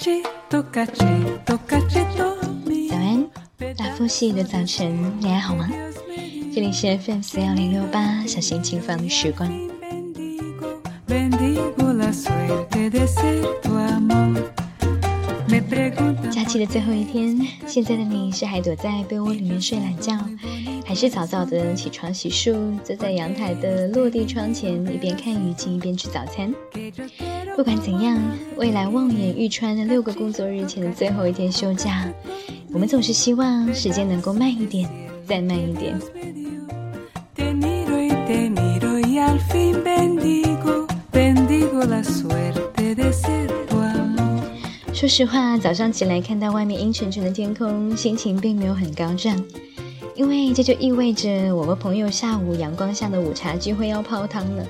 早安，大风细雨的早晨，你还好吗？这里是 FM 四幺零六八，小心情放的时光。假期的最后一天，现在的你是还躲在被窝里面睡懒觉，还是早早的起床洗漱，坐在阳台的落地窗前，一边看雨景一边吃早餐？不管怎样，未来望眼欲穿的六个工作日前的最后一天休假，我们总是希望时间能够慢一点，再慢一点。说实话，早上起来看到外面阴沉沉的天空，心情并没有很高涨，因为这就意味着我和朋友下午阳光下的午茶聚会要泡汤了。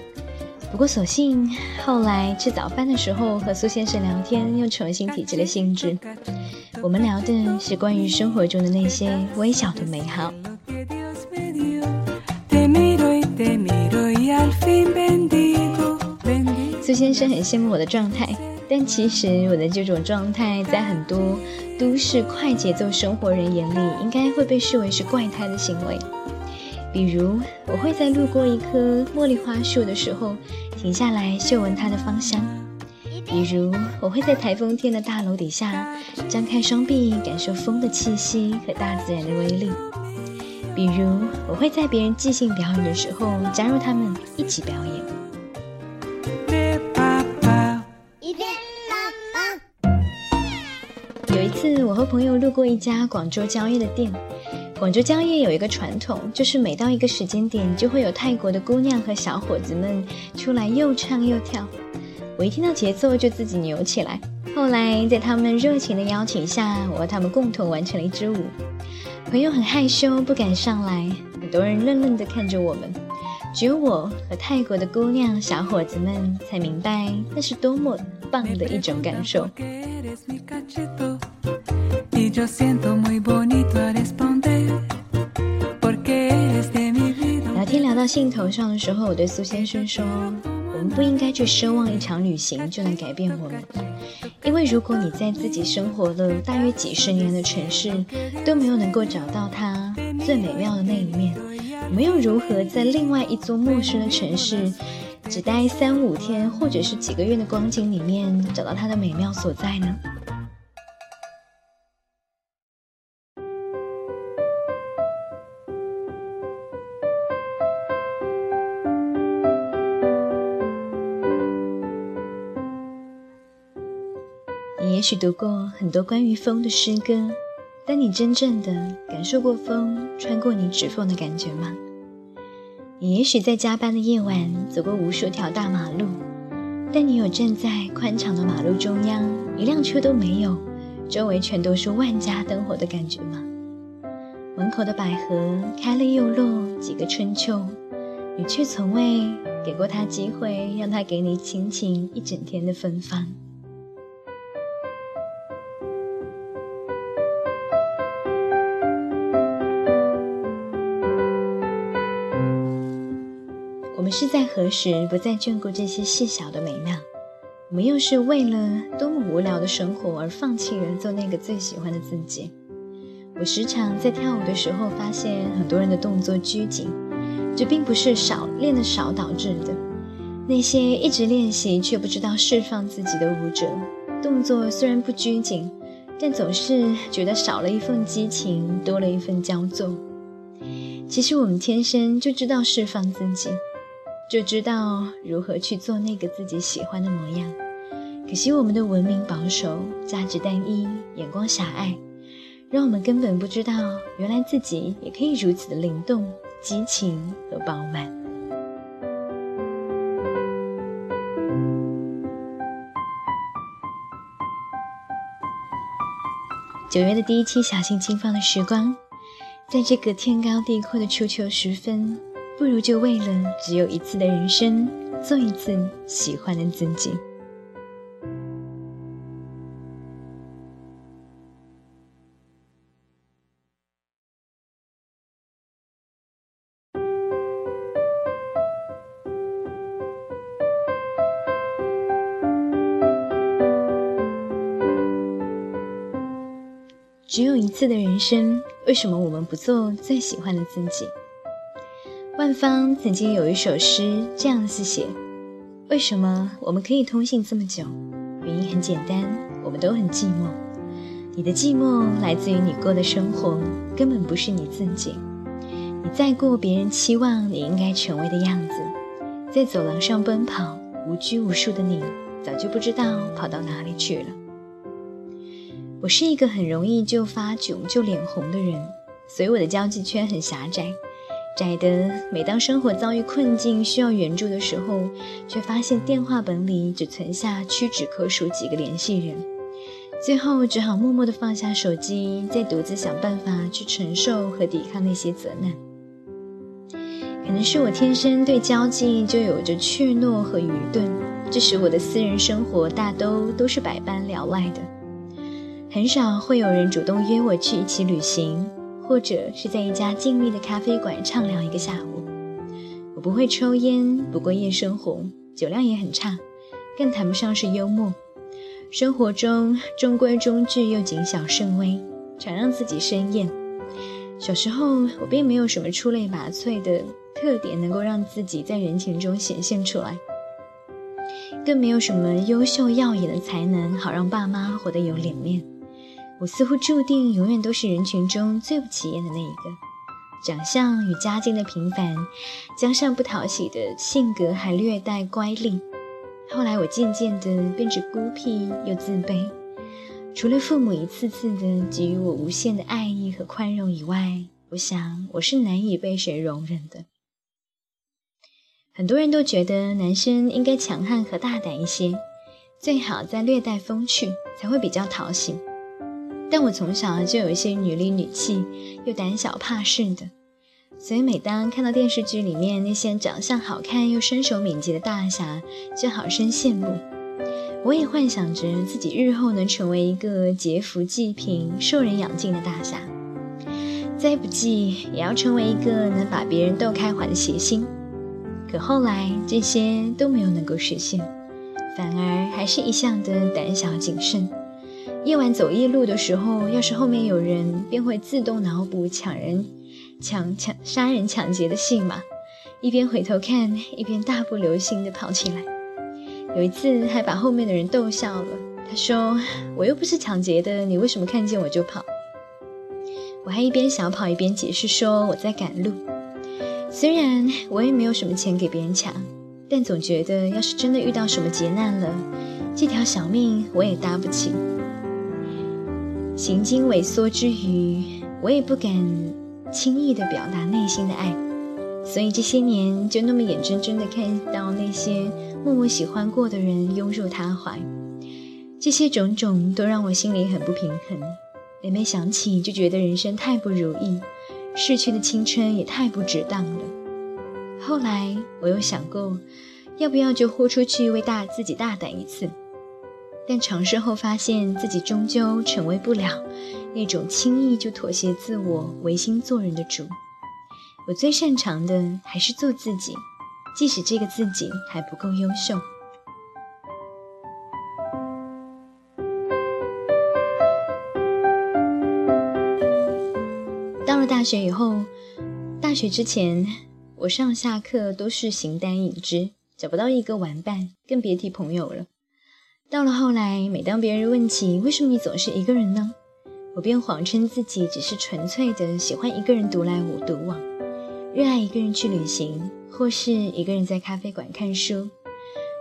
不过，所幸后来吃早饭的时候和苏先生聊天，又重新提起了兴致。我们聊的是关于生活中的那些微小的美好。苏先生很羡慕我的状态。但其实我的这种状态，在很多都市快节奏生活人眼里，应该会被视为是怪胎的行为。比如，我会在路过一棵茉莉花树的时候，停下来嗅闻它的芳香；比如，我会在台风天的大楼底下，张开双臂，感受风的气息和大自然的威力；比如，我会在别人即兴表演的时候，加入他们一起表演。有一次我和朋友路过一家广州蕉业的店，广州蕉业有一个传统，就是每到一个时间点，就会有泰国的姑娘和小伙子们出来又唱又跳。我一听到节奏就自己扭起来。后来在他们热情的邀请下，我和他们共同完成了一支舞。朋友很害羞，不敢上来，很多人愣愣地看着我们，只有我和泰国的姑娘小伙子们才明白那是多么棒的一种感受。聊天聊到兴头上的时候，我对苏先生说：“我们不应该去奢望一场旅行就能改变我们，因为如果你在自己生活了大约几十年的城市都没有能够找到它最美妙的那一面，我们又如何在另外一座陌生的城市只待三五天或者是几个月的光景里面找到它的美妙所在呢？”也许读过很多关于风的诗歌，但你真正的感受过风穿过你指缝的感觉吗？你也许在加班的夜晚走过无数条大马路，但你有站在宽敞的马路中央，一辆车都没有，周围全都是万家灯火的感觉吗？门口的百合开了又落，几个春秋，你却从未给过他机会，让他给你倾情一整天的芬芳。是在何时不再眷顾这些细小的美妙？我们又是为了多么无聊的生活而放弃了做那个最喜欢的自己？我时常在跳舞的时候发现，很多人的动作拘谨，这并不是少练的少导致的。那些一直练习却不知道释放自己的舞者，动作虽然不拘谨，但总是觉得少了一份激情，多了一份焦作。其实我们天生就知道释放自己。就知道如何去做那个自己喜欢的模样。可惜我们的文明保守、价值单一、眼光狭隘，让我们根本不知道，原来自己也可以如此的灵动、激情和饱满。九月的第一期《小心轻放的时光》，在这个天高地阔的初秋时分。不如就为了只有一次的人生，做一次喜欢的自己。只有一次的人生，为什么我们不做最喜欢的自己？万芳曾经有一首诗这样子写：为什么我们可以通信这么久？原因很简单，我们都很寂寞。你的寂寞来自于你过的生活根本不是你自己。你在过别人期望你应该成为的样子，在走廊上奔跑，无拘无束的你，早就不知道跑到哪里去了。我是一个很容易就发窘、就脸红的人，所以我的交际圈很狭窄，窄的每当生活遭遇困境需要援助的时候，却发现电话本里只存下屈指可数几个联系人，最后只好默默地放下手机，再独自想办法去承受和抵抗那些责难。可能是我天生对交际就有着怯懦和愚钝，这使我的私人生活大都都是百般聊赖的。很少会有人主动约我去一起旅行，或者是在一家静谧的咖啡馆畅聊一个下午。我不会抽烟，不过夜生活，酒量也很差，更谈不上是幽默。生活中中规中矩又谨小慎微，常让自己生厌。小时候我并没有什么出类拔萃的特点能够让自己在人群中显现出来，更没有什么优秀耀眼的才能，好让爸妈活得有脸面。我似乎注定永远都是人群中最不起眼的那一个，长相与家境的平凡，加上不讨喜的性格，还略带乖戾。后来我渐渐的变得孤僻又自卑，除了父母一次次的给予我无限的爱意和宽容以外，我想我是难以被谁容忍的。很多人都觉得男生应该强悍和大胆一些，最好再略带风趣，才会比较讨喜。但我从小就有一些女里女气又胆小怕事的，所以每当看到电视剧里面那些长相好看又身手敏捷的大侠，就好生羡慕。我也幻想着自己日后能成为一个劫富济贫、受人仰敬的大侠，再不济也要成为一个能把别人逗开怀的谐星。可后来这些都没有能够实现，反而还是一向的胆小谨慎。夜晚走夜路的时候，要是后面有人，便会自动脑补抢人、抢抢杀人、抢劫的戏码，一边回头看，一边大步流星地跑起来。有一次还把后面的人逗笑了。他说：“我又不是抢劫的，你为什么看见我就跑？”我还一边小跑一边解释说：“我在赶路。虽然我也没有什么钱给别人抢，但总觉得要是真的遇到什么劫难了，这条小命我也搭不起。”行经萎缩之余，我也不敢轻易地表达内心的爱，所以这些年就那么眼睁睁地看到那些默默喜欢过的人拥入他怀，这些种种都让我心里很不平衡。每每想起，就觉得人生太不如意，逝去的青春也太不值当了。后来我又想过，要不要就豁出去为大自己大胆一次。但尝试后发现自己终究成为不了那种轻易就妥协自我、违心做人的主。我最擅长的还是做自己，即使这个自己还不够优秀。到了大学以后，大学之前我上下课都是形单影只，找不到一个玩伴，更别提朋友了。到了后来，每当别人问起为什么你总是一个人呢，我便谎称自己只是纯粹的喜欢一个人独来独往，热爱一个人去旅行，或是一个人在咖啡馆看书，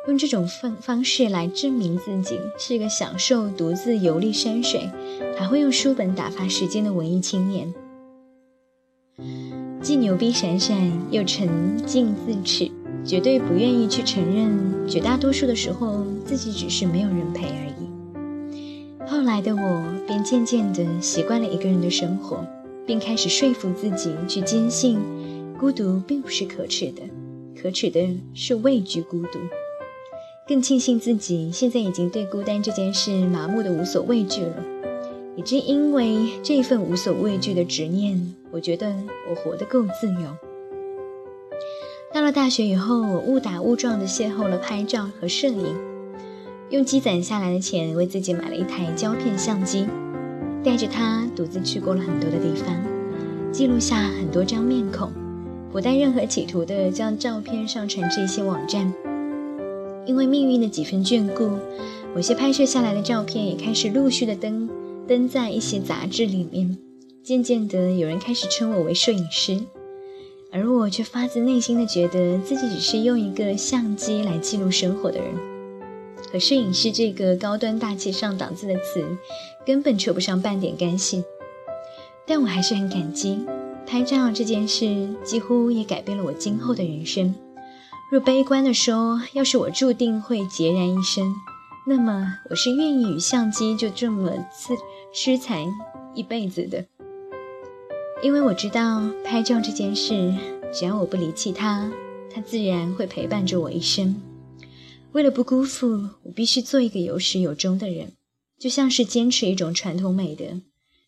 用这种方方式来证明自己是个享受独自游历山水，还会用书本打发时间的文艺青年，既牛逼闪闪，又沉静自持。绝对不愿意去承认，绝大多数的时候自己只是没有人陪而已。后来的我便渐渐地习惯了一个人的生活，并开始说服自己去坚信，孤独并不是可耻的，可耻的是畏惧孤独。更庆幸自己现在已经对孤单这件事麻木的无所畏惧了。也正因为这份无所畏惧的执念，我觉得我活得够自由。到了大学以后，我误打误撞地邂逅了拍照和摄影，用积攒下来的钱为自己买了一台胶片相机，带着它独自去过了很多的地方，记录下很多张面孔，不带任何企图的将照片上传至一些网站。因为命运的几分眷顾，某些拍摄下来的照片也开始陆续的登登在一些杂志里面。渐渐的，有人开始称我为摄影师，而我却发自内心的觉得自己只是用一个相机来记录生活的人，和摄影师这个高端大气上档次的词根本扯不上半点干系。但我还是很感激，拍照这件事几乎也改变了我今后的人生。若悲观地说，要是我注定会孑然一身，那么我是愿意与相机就这么自痴缠一辈子的。因为我知道拍照这件事，只要我不离弃它，它自然会陪伴着我一生。为了不辜负，我必须做一个有始有终的人，就像是坚持一种传统美德。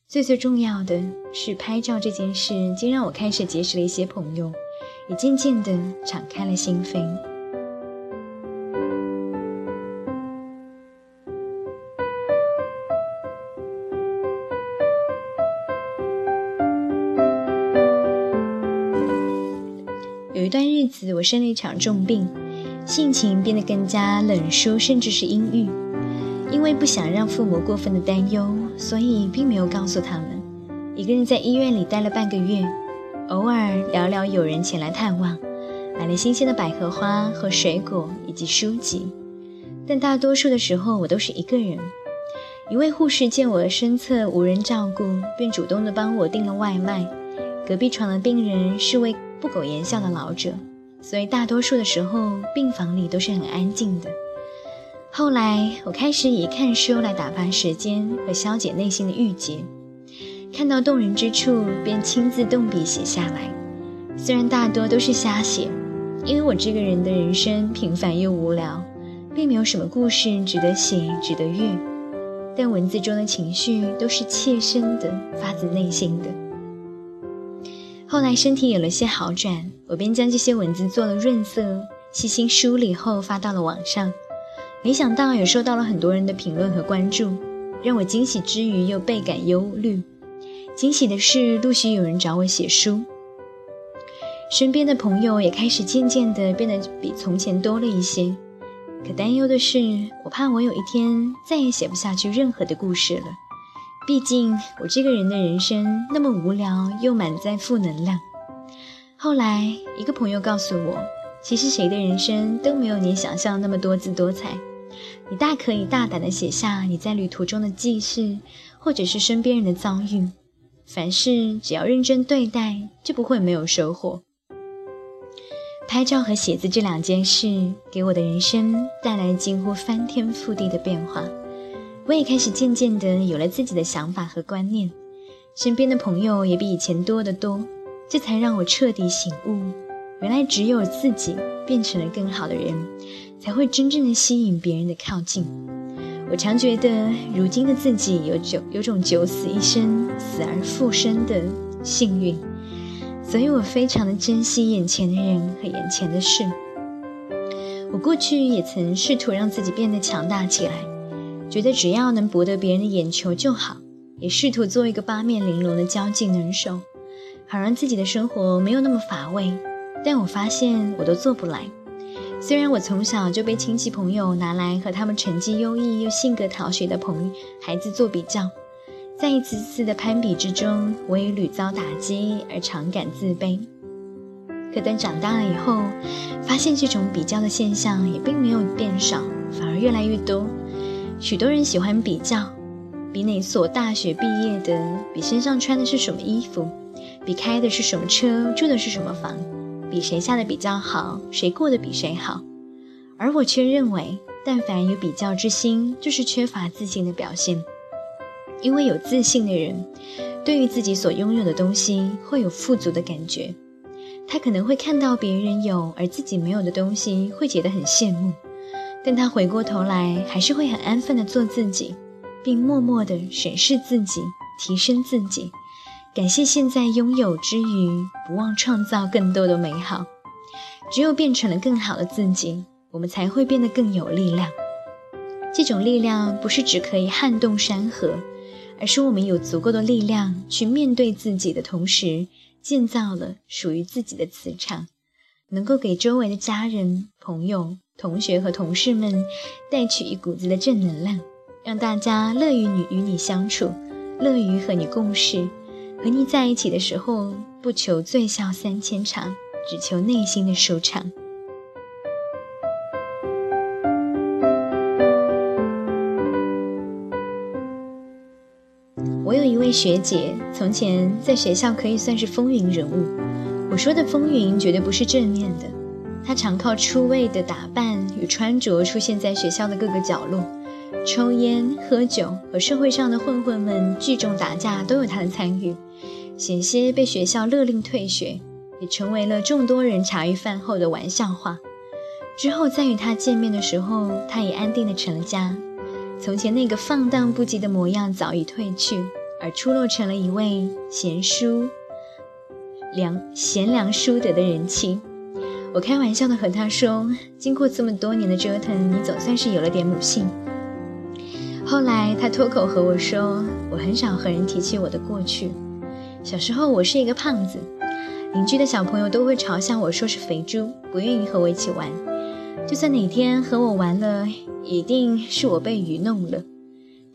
最最重要的是，拍照这件事，竟让我开始结识了一些朋友。也渐渐地敞开了心扉。有一段日子，我生了一场重病，性情变得更加冷疏，甚至是阴郁。因为不想让父母过分的担忧，所以并没有告诉他们。一个人在医院里待了半个月。偶尔聊聊有人前来探望，买了新鲜的百合花和水果以及书籍，但大多数的时候我都是一个人。一位护士见我身侧无人照顾，便主动的帮我订了外卖。隔壁床的病人是位不苟言笑的老者，所以大多数的时候病房里都是很安静的。后来我开始以看书来打发时间和消解内心的郁结。看到动人之处，便亲自动笔写下来。虽然大多都是瞎写，因为我这个人的人生平凡又无聊，并没有什么故事值得写、值得阅。但文字中的情绪都是切身的、发自内心的。后来身体有了些好转，我便将这些文字做了润色，细心梳理后发到了网上。没想到也收到了很多人的评论和关注，让我惊喜之余又倍感忧虑。惊喜的是，陆续有人找我写书，身边的朋友也开始渐渐的变得比从前多了一些。可担忧的是，我怕我有一天再也写不下去任何的故事了。毕竟我这个人的人生那么无聊，又满载负能量。后来，一个朋友告诉我，其实谁的人生都没有你想象那么多姿多彩。你大可以大胆的写下你在旅途中的记事，或者是身边人的遭遇。凡事只要认真对待，就不会没有收获。拍照和写字这两件事，给我的人生带来近乎翻天覆地的变化。我也开始渐渐的有了自己的想法和观念，身边的朋友也比以前多得多。这才让我彻底醒悟，原来只有自己变成了更好的人，才会真正的吸引别人的靠近。我常觉得，如今的自己有九有种九死一生、死而复生的幸运，所以我非常的珍惜眼前的人和眼前的事。我过去也曾试图让自己变得强大起来，觉得只要能博得别人的眼球就好，也试图做一个八面玲珑的交际能手，好让自己的生活没有那么乏味。但我发现我都做不来。虽然我从小就被亲戚朋友拿来和他们成绩优异又性格讨学的朋孩子做比较，在一次次的攀比之中，我也屡遭打击而常感自卑。可等长大了以后，发现这种比较的现象也并没有变少，反而越来越多。许多人喜欢比较，比哪所大学毕业的，比身上穿的是什么衣服，比开的是什么车，住的是什么房。比谁下的比较好，谁过得比谁好，而我却认为，但凡有比较之心，就是缺乏自信的表现。因为有自信的人，对于自己所拥有的东西会有富足的感觉。他可能会看到别人有而自己没有的东西，会觉得很羡慕，但他回过头来，还是会很安分的做自己，并默默的审视自己，提升自己。感谢现在拥有之余，不忘创造更多的美好。只有变成了更好的自己，我们才会变得更有力量。这种力量不是只可以撼动山河，而是我们有足够的力量去面对自己的同时，建造了属于自己的磁场，能够给周围的家人、朋友、同学和同事们带去一股子的正能量，让大家乐于你与你相处，乐于和你共事，和你在一起的时候，不求醉笑三千场，只求内心的舒畅。我有一位学姐从前在学校可以算是风云人物，我说的风云绝对不是正面的。他常靠出位的打扮与穿着出现在学校的各个角落，抽烟、喝酒和社会上的混混们聚众打架都有他的参与，险些被学校勒令退学，也成为了众多人茶余饭后的玩笑话。之后再与他见面的时候，他也安定的成了家，从前那个放荡不羁的模样早已褪去。而出落成了一位贤淑良贤良淑德的人妻。我开玩笑的和他说：“经过这么多年的折腾，你总算是有了点母性。”后来他脱口和我说：“我很少和人提起我的过去。小时候我是一个胖子，邻居的小朋友都会嘲笑我说是肥猪，不愿意和我一起玩。就算哪天和我玩了，一定是我被愚弄了。”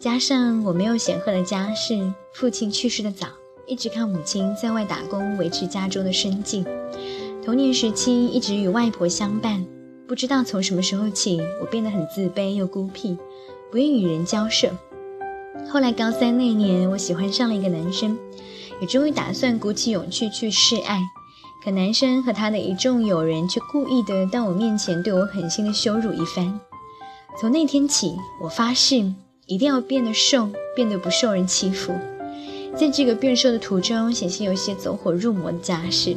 加上我没有显赫的家世，父亲去世的早，一直靠母亲在外打工维持家中的生计。童年时期一直与外婆相伴，不知道从什么时候起，我变得很自卑又孤僻，不愿与人交涉。后来高三那年，我喜欢上了一个男生，也终于打算鼓起勇气去示爱。可男生和他的一众友人却故意的到我面前对我狠心的羞辱一番。从那天起，我发誓。一定要变得瘦，变得不受人欺负，在这个变瘦的途中，险些有些走火入魔的架势。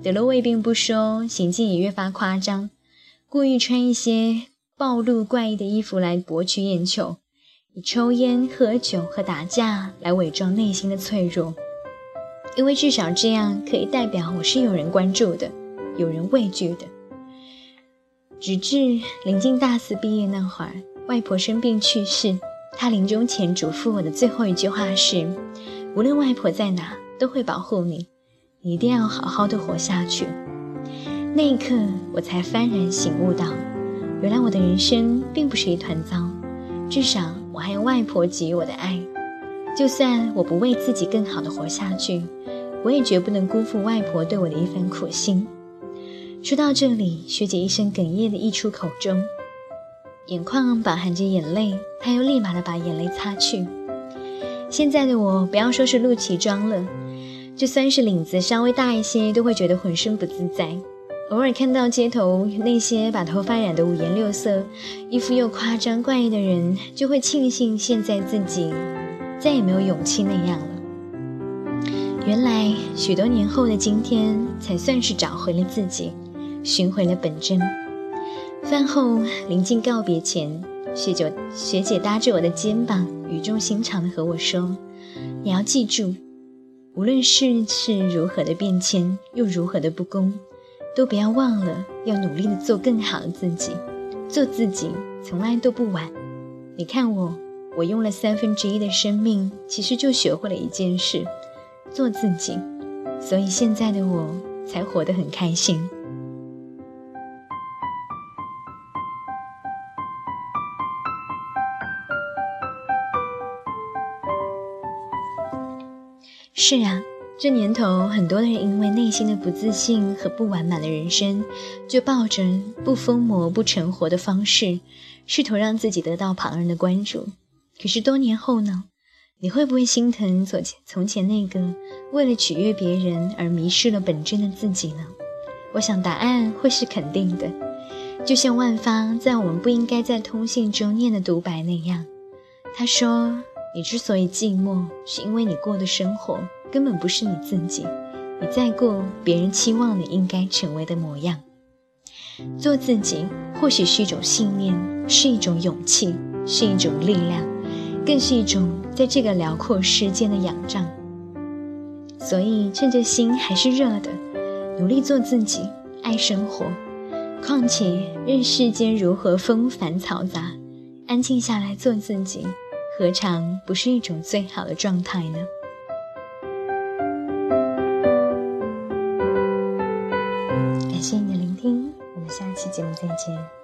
得了胃病不说，行径也越发夸张，故意穿一些暴露怪异的衣服来博取眼球，以抽烟、喝酒和打架来伪装内心的脆弱，因为至少这样可以代表我是有人关注的，有人畏惧的。直至临近大四毕业那会儿，外婆生病去世。他临终前嘱咐我的最后一句话是：“无论外婆在哪，都会保护，你一定要好好的活下去。”那一刻，我才幡然醒悟到，原来我的人生并不是一团糟，至少我还有外婆给予我的爱。就算我不为自己更好的活下去，我也绝不能辜负外婆对我的一番苦心。说到这里，学姐一声哽咽的溢出口中。眼眶饱含着眼泪，她又立马的把眼泪擦去。现在的我，不要说是露脐装了，就算是领子稍微大一些，都会觉得浑身不自在。偶尔看到街头那些把头发染得五颜六色、衣服又夸张怪异的人，就会庆幸现在自己再也没有勇气那样了。原来许多年后的今天，才算是找回了自己，寻回了本真。饭后临近告别前，学姐学姐搭着我的肩膀，语重心长地和我说：“你要记住，无论世事如何的变迁，又如何的不公，都不要忘了要努力的做更好的自己。做自己从来都不晚。你看我，我用了三分之一的生命，其实就学会了一件事：做自己。所以现在的我才活得很开心。”是啊，这年头，很多人因为内心的不自信和不完满的人生，就抱着不疯魔不成活的方式，试图让自己得到旁人的关注。可是多年后呢？你会不会心疼从前从前那个为了取悦别人而迷失了本真的自己呢？我想答案会是肯定的。就像万芳在《我们不应该在通信中念的独白那样，他说。你之所以寂寞，是因为你过的生活根本不是你自己，你在过别人期望你应该成为的模样。做自己或许是一种信念，是一种勇气，是一种力量，更是一种在这个辽阔世间的仰仗。所以趁着心还是热的，努力做自己，爱生活。况且任世间如何纷繁嘈杂，安静下来做自己。何尝不是一种最好的状态呢？感谢你的聆听，我们下期节目再见。